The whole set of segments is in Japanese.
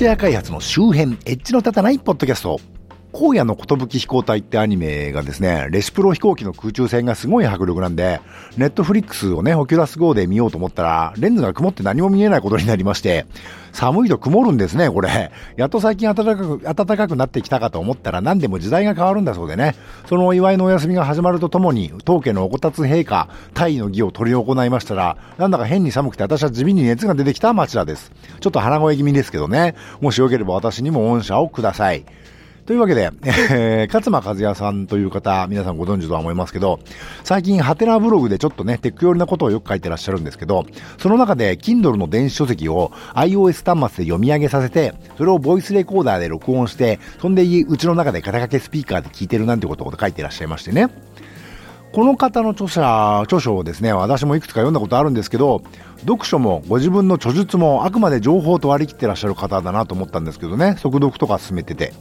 フトウェア開発の周辺、エッジの立たないポッドキャスト。荒野の寿飛行隊ってアニメがですね、レシプロ飛行機の空中戦がすごい迫力なんで、ネットフリックスをね、オキュラス GO で見ようと思ったら、レンズが曇って何も見えないことになりまして、寒いと曇るんですね、これ。やっと最近暖かく、暖かくなってきたかと思ったら何でも時代が変わるんだそうでね。そのお祝いのお休みが始まるとともに、当家のおこたつ陛下、大尉の儀を執り行いましたら、なんだか変に寒くて私は地味に熱が出てきた町田です。ちょっと鼻声気味ですけどね。もしよければ私にも御社をください。というわけで、えー、勝間和也さんという方、皆さんご存知とは思いますけど、最近、ハテナブログでちょっとね、テック寄りなことをよく書いてらっしゃるんですけど、その中で、Kindle の電子書籍を iOS 端末で読み上げさせて、それをボイスレコーダーで録音して、そんで、うちの中で肩掛けスピーカーで聞いてるなんてことを書いてらっしゃいましてね。この方の著者、著書をですね、私もいくつか読んだことあるんですけど、読書もご自分の著述もあくまで情報と割り切ってらっしゃる方だなと思ったんですけどね、速読とか進めてて。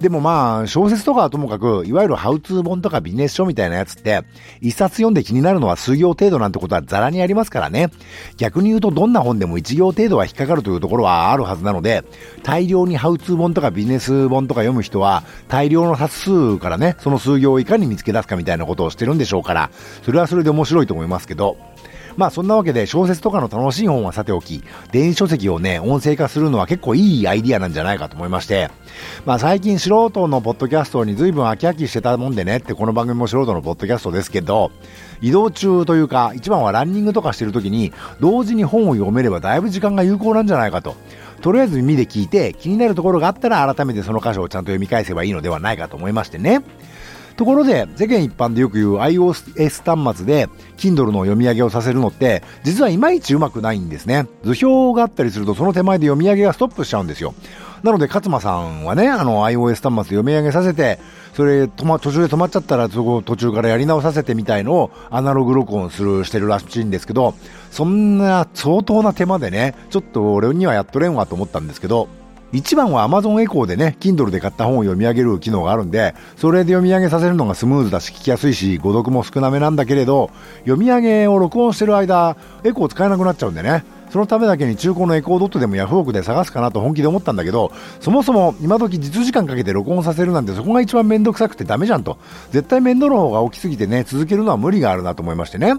でもまあ、小説とかはともかく、いわゆるハウツー本とかビジネス書みたいなやつって、一冊読んで気になるのは数行程度なんてことはザラにありますからね。逆に言うとどんな本でも一行程度は引っかかるというところはあるはずなので、大量にハウツー本とかビジネス本とか読む人は、大量の冊数からね、その数行をいかに見つけ出すかみたいなことをしてるんでしょうから、それはそれで面白いと思いますけど、まあそんなわけで小説とかの楽しい本はさておき、電子書籍をね、音声化するのは結構いいアイディアなんじゃないかと思いまして、まあ最近素人のポッドキャストに随分飽き飽きしてたもんでねってこの番組も素人のポッドキャストですけど、移動中というか、一番はランニングとかしてる時に、同時に本を読めればだいぶ時間が有効なんじゃないかと。とりあえず耳で聞いて気になるところがあったら改めてその箇所をちゃんと読み返せばいいのではないかと思いましてね。ところで、世間一般でよく言う iOS 端末で Kindle の読み上げをさせるのって、実はいまいちうまくないんですね。図表があったりするとその手前で読み上げがストップしちゃうんですよ。なので、勝間さんはね、あの iOS 端末で読み上げさせて、それ、止ま、途中で止まっちゃったら、そこ途中からやり直させてみたいのをアナログ録音する、してるらしいんですけど、そんな相当な手間でね、ちょっと俺にはやっとれんわと思ったんですけど、一番は Amazon エコーでね、Kindle で買った本を読み上げる機能があるんで、それで読み上げさせるのがスムーズだし、聞きやすいし、誤読も少なめなんだけれど、読み上げを録音してる間、エコー使えなくなっちゃうんでね。そのためだけに中古のエコードットでもヤフオクで探すかなと本気で思ったんだけど、そもそも今時実時間かけて録音させるなんてそこが一番めんどくさくてダメじゃんと。絶対面倒の方が大きすぎてね、続けるのは無理があるなと思いましてね。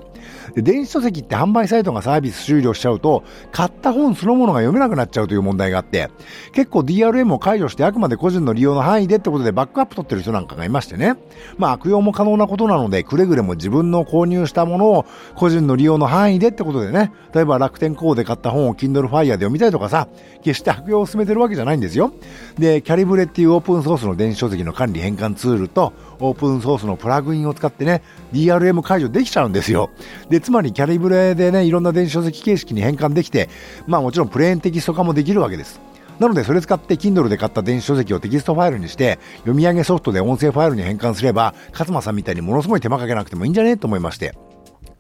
で電子書籍って販売サイトがサービス終了しちゃうと、買った本そのものが読めなくなっちゃうという問題があって、結構 DRM を解除してあくまで個人の利用の範囲でってことでバックアップ取ってる人なんかがいましてね。まあ悪用も可能なことなので、くれぐれも自分の購入したものを個人の利用の範囲でってことでね、例えば楽天コーで買った本を Kindle Fire で読みたいとかさ、決して悪用を進めてるわけじゃないんですよ。で、キャリブレっていうオープンソースの電子書籍の管理変換ツールと、オープンソースのプラグインを使ってね、DRM 解除できちゃうんですよ。で、つまり Calibre でね、いろんな電子書籍形式に変換できて、まあもちろんプレーンテキスト化もできるわけです。なのでそれ使って Kindle で買った電子書籍をテキストファイルにして読み上げソフトで音声ファイルに変換すれば勝間さんみたいにものすごい手間かけなくてもいいんじゃね？と思いまして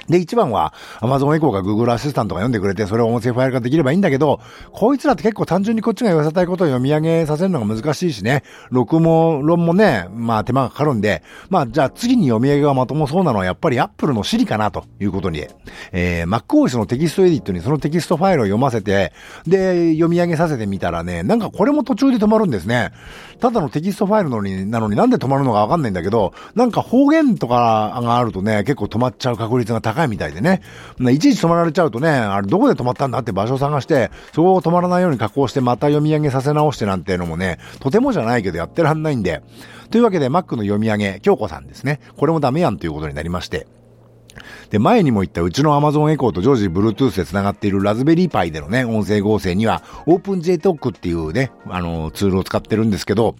で、一番は Amazon Echo か Google アシスタントが読んでくれて、それを音声ファイル化できればいいんだけど、こいつらって結構単純にこっちが言わせたいことを読み上げさせるのが難しいしね、録、録音もね、まあ手間がかかるんで、まあじゃあ次に読み上げがまともそうなのはやっぱり Apple の Siri かなということに、えー、MacOS の TextEdit にそのテキストファイルを読ませて、で、読み上げさせてみたらね、なんかこれも途中で止まるんですね。ただのテキストファイルのに、なのになんで止まるのかわかんないんだけど、なんか方言とかがあるとね、結構止まっちゃう確率が高い高いみたいでね。いちいち止まられちゃうとね、あれどこで止まったんだって場所を探して、そこを止まらないように加工してまた読み上げさせ直してなんていうのもね、とてもじゃないけどやってらんないんで。というわけで Mac の読み上げ、京子さんですね。これもダメやんということになりまして。で、前にも言ったうちの Amazon Echo と常時 Bluetooth で繋がっているラズベリーパイでのね、音声合成には OpenJTalk っていうね、あの、ツールを使ってるんですけど、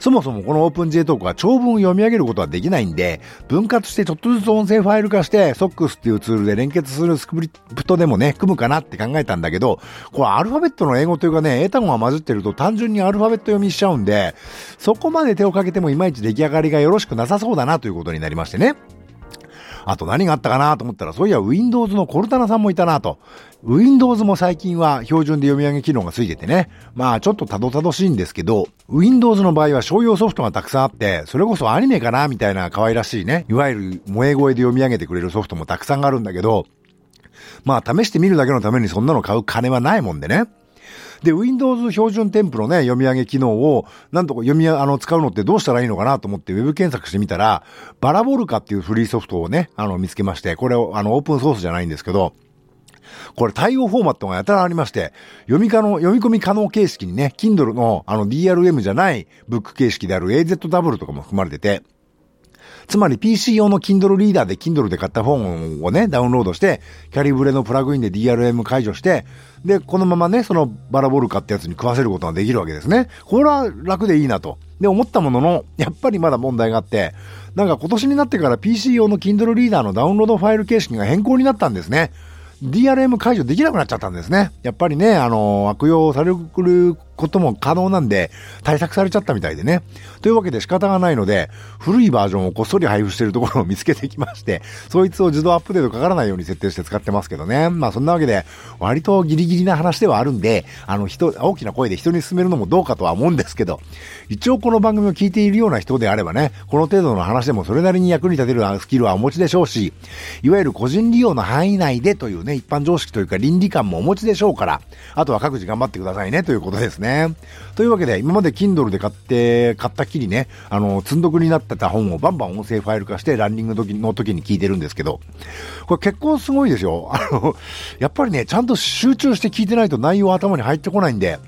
そもそもこの OpenJ トークは長文を読み上げることはできないんで、分割してちょっとずつ音声ファイル化して、SOX っていうツールで連結するスクリプトでもね、組むかなって考えたんだけど、これアルファベットの英語というかね、英単語が混じってると単純にアルファベット読みしちゃうんで、そこまで手をかけてもいまいち出来上がりがよろしくなさそうだなということになりましてね。あと何があったかなと思ったら、そういや Windows のコルタナさんもいたなと。Windows も最近は標準で読み上げ機能がついててね。まあちょっとたどたどしいんですけど、Windows の場合は商用ソフトがたくさんあって、それこそアニメかなみたいな可愛らしいね、いわゆる萌え声で読み上げてくれるソフトもたくさんあるんだけど、まあ試してみるだけのためにそんなの買う金はないもんでね。で、Windows 標準添付のね、読み上げ機能を、なんとか読み、あの、使うのってどうしたらいいのかなと思って Web 検索してみたら、バラボルカっていうフリーソフトをね、あの、見つけまして、これを、あの、オープンソースじゃないんですけど、これ対応フォーマットがやたらありまして、読み可能、読み込み可能形式にね、Kindle のあの DRM じゃないブック形式である AZW とかも含まれてて、つまり PC 用の Kindle リーダーで Kindle で買った本をね、ダウンロードして、キャリブレのプラグインで DRM 解除して、で、このままね、そのバラボルカってやつに食わせることができるわけですね。これは楽でいいなと。で、思ったものの、やっぱりまだ問題があって、なんか今年になってから PC 用の Kindle リーダーのダウンロードファイル形式が変更になったんですね。DRM 解除できなくなっちゃったんですね。やっぱりね、あの、悪用されることも可能なんで、対策されちゃったみたいでね。というわけで仕方がないので、古いバージョンをこっそり配布しているところを見つけてきまして、そいつを自動アップデートかからないように設定して使ってますけどね。まあそんなわけで、割とギリギリな話ではあるんで、あの人、大きな声で人に勧めるのもどうかとは思うんですけど、一応この番組を聞いているような人であればね、この程度の話でもそれなりに役に立てるスキルはお持ちでしょうし、いわゆる個人利用の範囲内でというね、一般常識というか倫理観もお持ちでしょうから、あとは各自頑張ってくださいねということですね。ねというわけで、今まで Kindle で買って、買ったきりね、あの、積んどくになってた本をバンバン音声ファイル化してランニングの時の時に聞いてるんですけど、これ結構すごいですよ。あの、やっぱりね、ちゃんと集中して聞いてないと内容頭に入ってこないんで、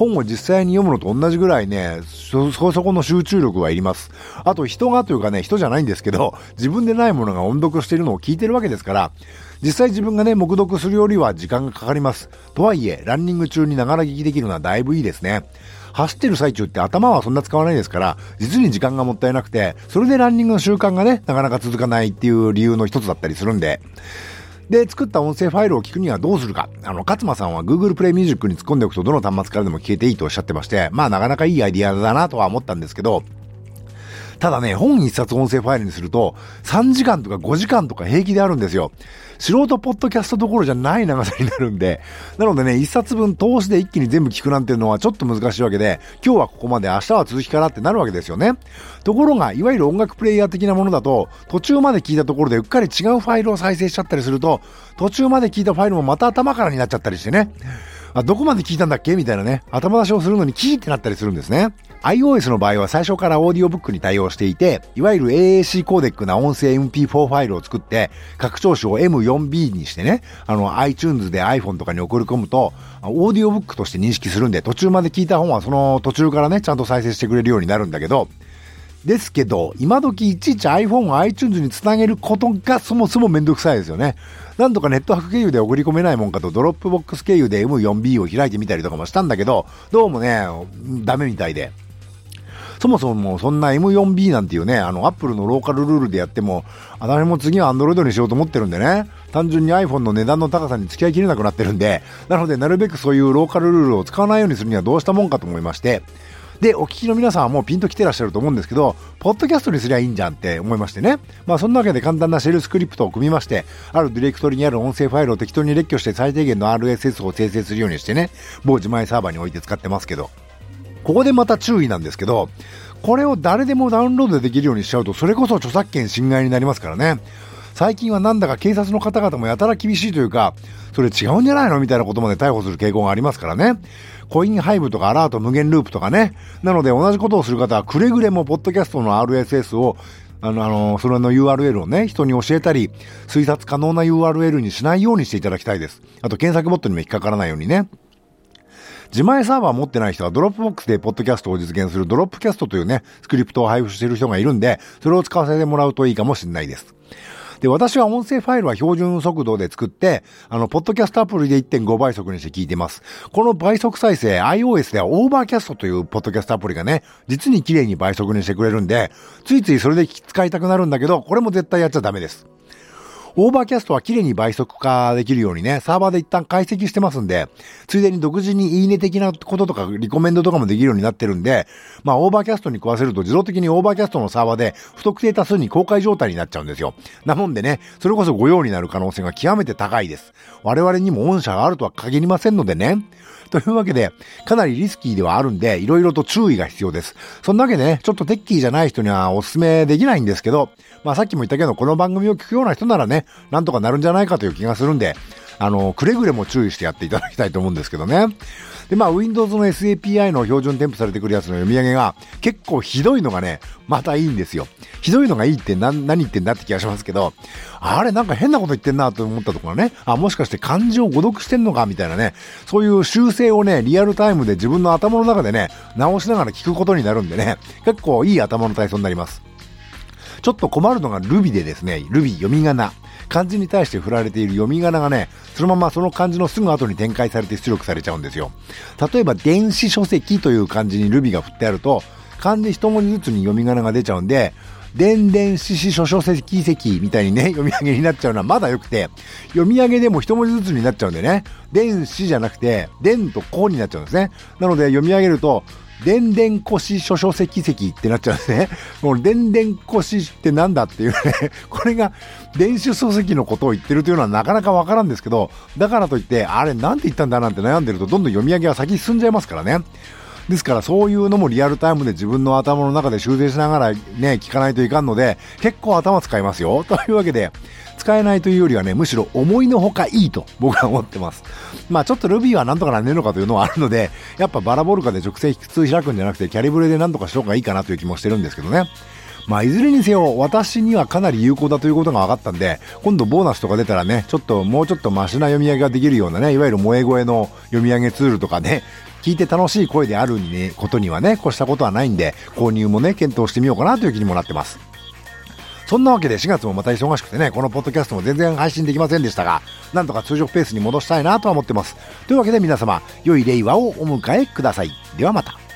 本を実際に読むのと同じぐらいね、そ、そこの集中力はいります。あと人がというかね、人じゃないんですけど、自分でないものが音読しているのを聞いてるわけですから、実際自分がね、黙読するよりは時間がかかります。とはいえ、ランニング中にながら聞きできるのはだいぶいいですね。走ってる最中って頭はそんな使わないですから、実に時間がもったいなくて、それでランニングの習慣がね、なかなか続かないっていう理由の一つだったりするんで、で、作った音声ファイルを聞くにはどうするか。あの、勝間さんは Google Play Music に突っ込んでおくとどの端末からでも聞けていいとおっしゃってまして、まあなかなかいいアイディアだなとは思ったんですけど、ただね、本一冊音声ファイルにすると、3時間とか5時間とか平気であるんですよ。素人ポッドキャストどころじゃない長さになるんで、なのでね、一冊分通しで一気に全部聞くなんていうのはちょっと難しいわけで、今日はここまで明日は続きからってなるわけですよね。ところが、いわゆる音楽プレイヤー的なものだと、途中まで聞いたところでうっかり違うファイルを再生しちゃったりすると、途中まで聞いたファイルもまた頭からになっちゃったりしてね。あ、どこまで聞いたんだっけ？みたいなね、頭出しをするのにキーってなったりするんですね。iOS の場合は最初からオーディオブックに対応していて、いわゆる AAC コーデックな音声 MP4 ファイルを作って、拡張子を M4B にしてね、あの iTunes で iPhone とかに送り込むと、オーディオブックとして認識するんで、途中まで聞いた本はその途中からね、ちゃんと再生してくれるようになるんだけど、ですけど、今時いちいち iPhone を iTunes につなげることがそもそもめんどくさいですよね。なんとかネットワーク経由で送り込めないもんかと Dropbox 経由で M4B を開いてみたりとかもしたんだけど、どうもね、ダメみたいで。そもそもそんな M4B なんていうね、あの、Apple のローカルルールでやっても、私も次は Android にしようと思ってるんでね、単純に iPhone の値段の高さに付き合いきれなくなってるんで、なのでなるべくそういうローカルルールを使わないようにするにはどうしたもんかと思いまして、で、お聞きの皆さんはもうピンと来てらっしゃると思うんですけど、ポッドキャストにすりゃいいんじゃんって思いましてね。まあそんなわけで簡単なシェルスクリプトを組みまして、あるディレクトリにある音声ファイルを適当に列挙して最低限の RSS を生成するようにしてね、某自前サーバーに置いて使ってますけど。ここでまた注意なんですけど、これを誰でもダウンロードできるようにしちゃうと、それこそ著作権侵害になりますからね。最近はなんだか警察の方々もやたら厳しいというか、それ違うんじゃないのみたいなことまで逮捕する傾向がありますからね。コインハイブとかアラート無限ループとかね。なので同じことをする方はくれぐれもポッドキャストの RSS をあの、あの、それの URL をね、人に教えたり、推察可能な URL にしないようにしていただきたいです。あと、検索ボットにも引っかからないようにね。自前サーバー持ってない人は Dropbox でポッドキャストを実現する DropCast というね、スクリプトを配布している人がいるんで、それを使わせてもらうといいかもしれないです。で、私は音声ファイルは標準速度で作って、あの、ポッドキャストアプリで1.5倍速にして聞いてます。この倍速再生、iOS では Overcast というポッドキャストアプリがね、実に綺麗に倍速にしてくれるんで、ついついそれで使いたくなるんだけど、これも絶対やっちゃダメです。 Overcast は綺麗に倍速化できるようにね、サーバーで一旦解析してますんで、ついでに独自にいいね的なこととかリコメンドとかもできるようになってるんで、まあ Overcast に食わせると自動的に Overcast のサーバーで不特定多数に公開状態になっちゃうんですよ。なもんでね、それこそ御用になる可能性が極めて高いです。我々にも御社があるとは限りませんのでね。というわけで、かなりリスキーではあるんで、いろいろと注意が必要です。そんなわけでね、ちょっとテッキーじゃない人にはお勧めできないんですけど、まあさっきも言ったけど、この番組を聞くような人ならね、なんとかなるんじゃないかという気がするんで、あの、くれぐれも注意してやっていただきたいと思うんですけどね。で、まあ、Windows の SAPI の標準添付されてくるやつの読み上げが結構ひどいのがね、またいいんですよ。ひどいのがいいって何何言ってんだって気がしますけど、あれなんか変なこと言ってんなと思ったところね、あ、もしかして漢字を誤読してんのかみたいなね、そういう修正をね、リアルタイムで自分の頭の中でね、直しながら聞くことになるんでね、結構いい頭の体操になります。ちょっと困るのが Ruby でですね、Ruby 読み仮名。漢字に対して振られている読み仮名がね、そのままその漢字のすぐ後に展開されて出力されちゃうんですよ。例えば、電子書籍という漢字に Ruby が振ってあると、漢字一文字ずつに読み仮名が出ちゃうんで、電電子子書書籍席みたいにね、読み上げになっちゃうのはまだ良くて、読み上げでも一文字ずつになっちゃうんでね、電子じゃなくて、電とこになっちゃうんですね。なので読み上げると、電電腰書書席席ってなっちゃうんですね。もう電電腰ってなんだっていうね、これが電子書籍のことを言ってるというのはなかなかわからんですけど、だからといって、あれなんて言ったんだなんて悩んでるとどんどん読み上げが先に進んじゃいますからね。ですからそういうのもリアルタイムで自分の頭の中で修正しながらね、聞かないといかんので、結構頭使いますよ。というわけで、使えないというよりはね、むしろ思いのほかいいと僕は思ってます。まあちょっと Ruby はなんとかなんねえのかというのはあるので、やっぱバラボルカで直接普通開くんじゃなくて、キャリブレでなんとかした方がいいかなという気もしてるんですけどね。まあ、いずれにせよ、私にはかなり有効だということが分かったんで、今度ボーナスとか出たらね、ちょっともうちょっとマシな読み上げができるようなね、いわゆる萌え声の読み上げツールとかね、聞いて楽しい声であるに、ね、ことにはね、越したことはないんで、購入もね、検討してみようかなという気にもなってます。そんなわけで4月もまた忙しくてね、このポッドキャストも全然配信できませんでしたが、なんとか通常ペースに戻したいなとは思ってます。というわけで皆様、良い令和をお迎えください。ではまた。